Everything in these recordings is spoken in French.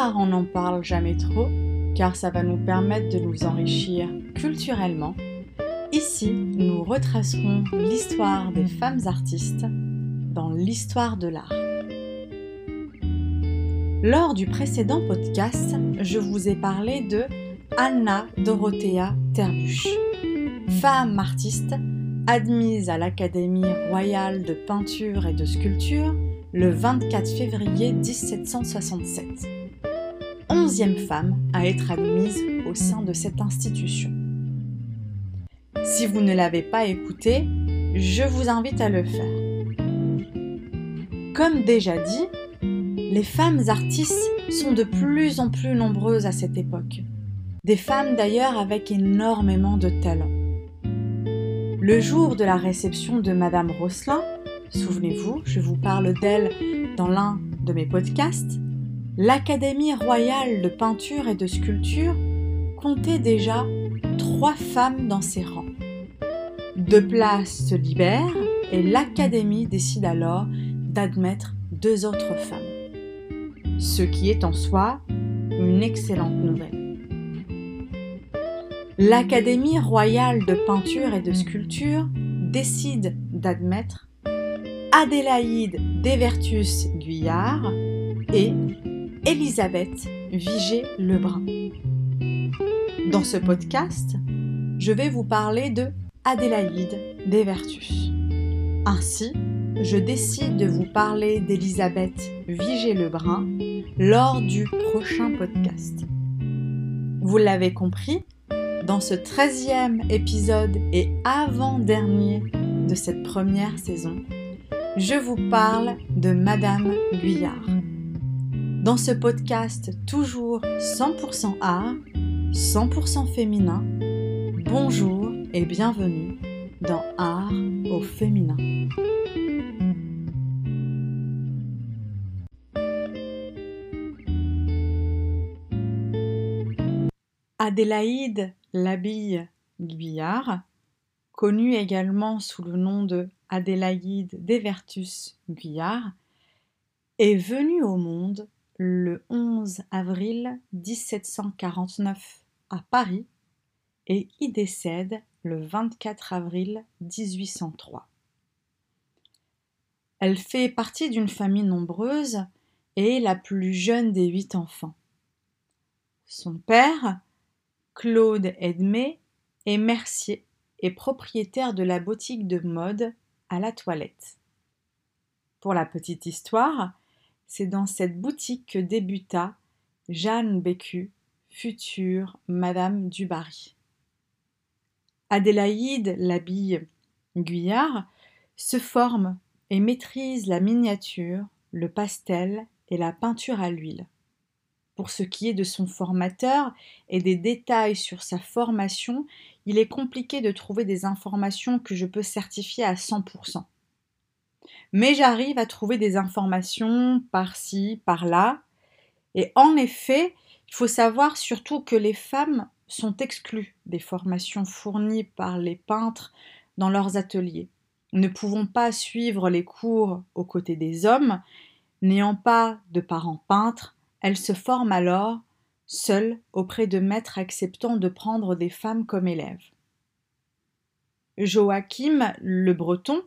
On n'en parle jamais trop, car ça va nous permettre de nous enrichir culturellement. Ici, nous retracerons l'histoire des femmes artistes dans l'histoire de l'art. Lors du précédent podcast, je vous ai parlé de Anna Dorothea Terbuch, femme artiste admise à l'Académie royale de peinture et de sculpture le 24 février 1767. Onzième femme à être admise au sein de cette institution. Si vous ne l'avez pas écouté, je vous invite à le faire. Comme déjà dit, les femmes artistes sont de plus en plus nombreuses à cette époque. Des femmes d'ailleurs avec énormément de talent. Le jour de la réception de Madame Rosselin, souvenez-vous, je vous parle d'elle dans l'un de mes podcasts, l'Académie royale de peinture et de sculpture comptait déjà trois femmes dans ses rangs. Deux places se libèrent et l'Académie décide alors d'admettre deux autres femmes. Ce qui est en soi une excellente nouvelle. L'Académie royale de peinture et de sculpture décide d'admettre Adélaïde Desvertus Guyard et Elisabeth Vigée-Lebrun. Dans ce podcast, je vais vous parler de Adélaïde Desvertus. Ainsi, je décide de vous parler d'Elisabeth Vigée-Lebrun lors du prochain podcast. Vous l'avez compris, dans ce 13e épisode et avant-dernier de cette première saison, je vous parle de Madame Guyard. Dans ce podcast toujours 100% art, 100% féminin, bonjour et bienvenue dans Art au féminin. Adélaïde Labille Guyard, connue également sous le nom de Adélaïde Desvertus Guyard, est venue au monde le 11 avril 1749 à Paris et y décède le 24 avril 1803. Elle fait partie d'une famille nombreuse et est la plus jeune des huit enfants. Son père, Claude Edmé, est mercier et propriétaire de la boutique de mode à la toilette. Pour la petite histoire, c'est dans cette boutique que débuta Jeanne Bécu, future Madame du Barry. Adélaïde l'habille Guyard se forme et maîtrise la miniature, le pastel et la peinture à l'huile. Pour ce qui est de son formateur et des détails sur sa formation, il est compliqué de trouver des informations que je peux certifier à 100%. Mais j'arrive à trouver des informations par-ci, par-là. Et en effet, il faut savoir surtout que les femmes sont exclues des formations fournies par les peintres dans leurs ateliers, ne pouvant pas suivre les cours aux côtés des hommes, n'ayant pas de parents peintres, elles se forment alors seule auprès de maîtres acceptant de prendre des femmes comme élèves. Joachim Le Breton,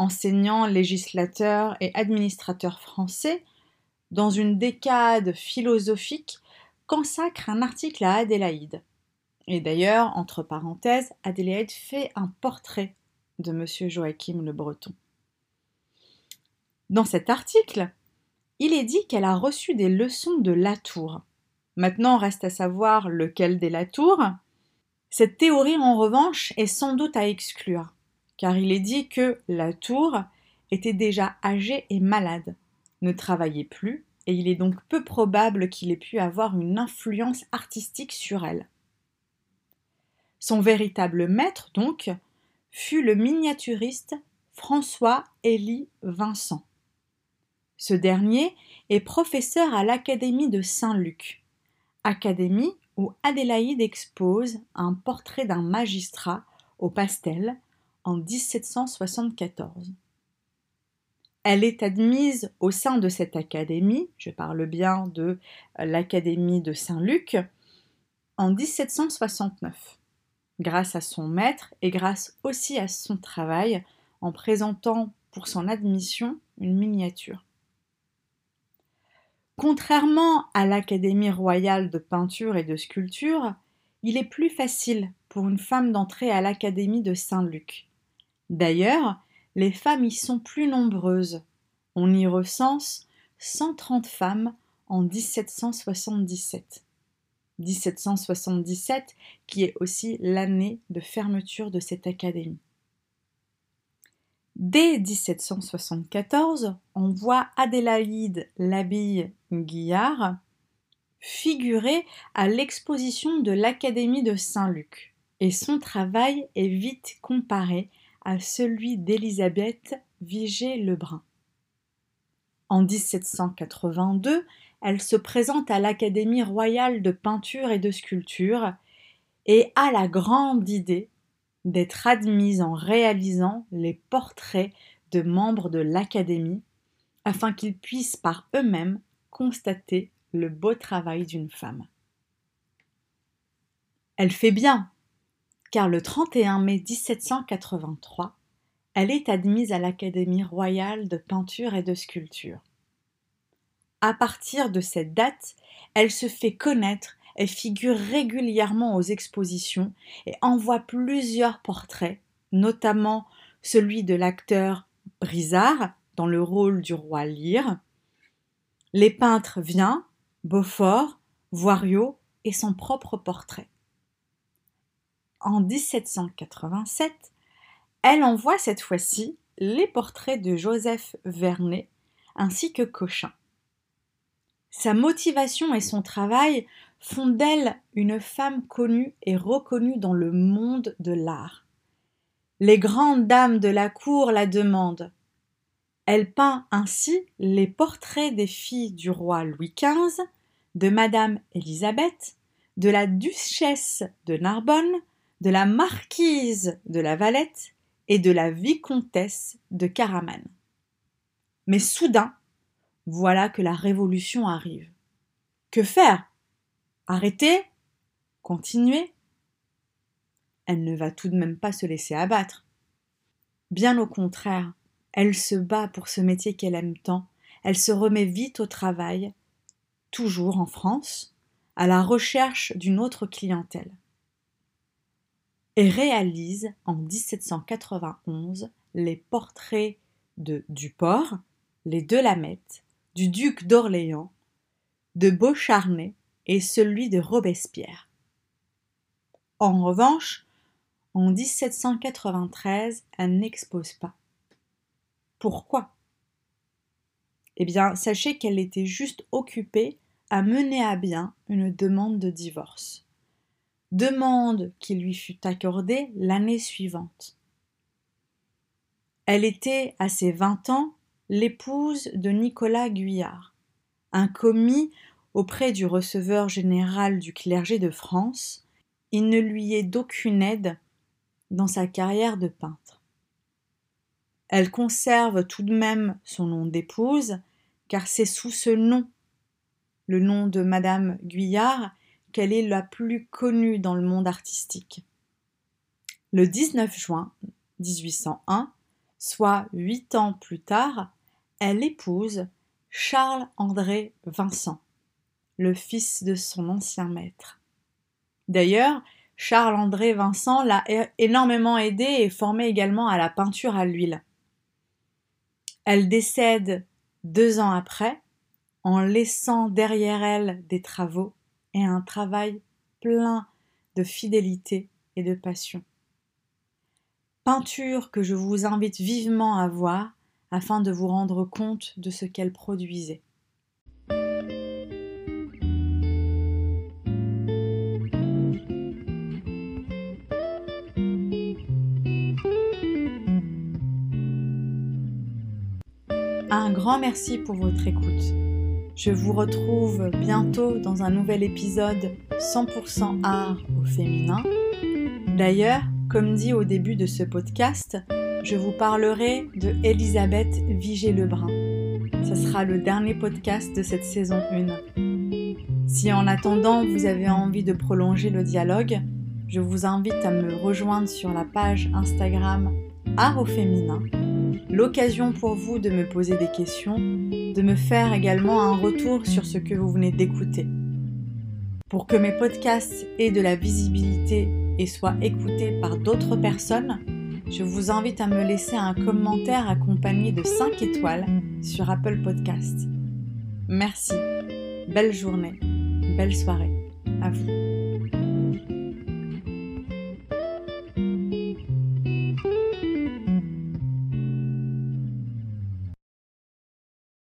enseignant, législateur et administrateur français, dans une décade philosophique, consacre un article à Adélaïde. Et d'ailleurs, entre parenthèses, Adélaïde fait un portrait de M. Joachim Le Breton. Dans cet article, il est dit qu'elle a reçu des leçons de Latour, Maintenant, reste à savoir lequel des Latour. Cette théorie, en revanche, est sans doute à exclure, car il est dit que Latour était déjà âgé et malade, ne travaillait plus, et il est donc peu probable qu'il ait pu avoir une influence artistique sur elle. Son véritable maître, donc, fut le miniaturiste François Élie Vincent. Ce dernier est professeur à l'Académie de Saint-Luc académie où Adélaïde expose un portrait d'un magistrat au pastel en 1774. Elle est admise au sein de cette académie, je parle bien de l'Académie de Saint-Luc, en 1769, grâce à son maître et grâce aussi à son travail en présentant pour son admission une miniature. Contrairement à l'Académie royale de peinture et de sculpture, il est plus facile pour une femme d'entrer à l'Académie de Saint-Luc. D'ailleurs, les femmes y sont plus nombreuses. On y recense 130 femmes en 1777. 1777 qui est aussi l'année de fermeture de cette académie. Dès 1774, on voit Adélaïde Labille Guillard figurer à l'exposition de l'Académie de Saint-Luc, et son travail est vite comparé à celui d'Élisabeth Vigée-Lebrun. En 1782, elle se présente à l'Académie royale de peinture et de sculpture et a la grande idée d'être admise en réalisant les portraits de membres de l'Académie afin qu'ils puissent par eux-mêmes constater le beau travail d'une femme. Elle fait bien, car le 31 mai 1783, elle est admise à l'Académie royale de peinture et de sculpture. À partir de cette date, elle se fait connaître et figure régulièrement aux expositions et envoie plusieurs portraits, notamment celui de l'acteur Brizard dans le rôle du roi Lear. Les peintres Vien, Beaufort, Voiriot et son propre portrait. En 1787, elle envoie cette fois-ci les portraits de Joseph Vernet ainsi que Cochin. Sa motivation et son travail font d'elle une femme connue et reconnue dans le monde de l'art. Les grandes dames de la cour la demandent. Elle peint ainsi les portraits des filles du roi Louis XV, de Madame Élisabeth, de la duchesse de Narbonne, de la marquise de la Valette et de la vicomtesse de Caraman. Mais soudain, voilà que la révolution arrive. Que faire? Arrêter? Continuer? Elle ne va tout de même pas se laisser abattre. Bien au contraire, elle se bat pour ce métier qu'elle aime tant, elle se remet vite au travail, toujours en France, à la recherche d'une autre clientèle. Et réalise en 1791 les portraits de Duport, les deux Lamette, du duc d'Orléans, de Beaucharnais et celui de Robespierre. En revanche, en 1793, elle n'expose pas. Pourquoi? Eh bien, sachez qu'elle était juste occupée à mener à bien une demande de divorce. Demande qui lui fut accordée l'année suivante. Elle était, à ses vingt ans, l'épouse de Nicolas Guyard, un commis auprès du receveur général du clergé de France, il ne lui est d'aucune aide dans sa carrière de peintre. Elle conserve tout de même son nom d'épouse, car c'est sous ce nom, le nom de Madame Guyard, qu'elle est la plus connue dans le monde artistique. Le 19 juin 1801, soit huit ans plus tard, elle épouse Charles-André Vincent, le fils de son ancien maître. D'ailleurs, Charles-André Vincent l'a énormément aidé et formé également à la peinture à l'huile. Elle décède deux ans après, en laissant derrière elle des travaux et un travail plein de fidélité et de passion. Peinture que je vous invite vivement à voir afin de vous rendre compte de ce qu'elle produisait. Un grand merci pour votre écoute. Je vous retrouve bientôt dans un nouvel épisode 100% art au féminin. D'ailleurs, comme dit au début de ce podcast, je vous parlerai de Elisabeth Vigée-Lebrun. Ce sera le dernier podcast de cette saison 1. Si en attendant vous avez envie de prolonger le dialogue, je vous invite à me rejoindre sur la page Instagram Art au féminin. L'occasion pour vous de me poser des questions, de me faire également un retour sur ce que vous venez d'écouter. Pour que mes podcasts aient de la visibilité et soient écoutés par d'autres personnes, je vous invite à me laisser un commentaire accompagné de 5 étoiles sur Apple Podcast. Merci. Belle journée. Belle soirée. À vous.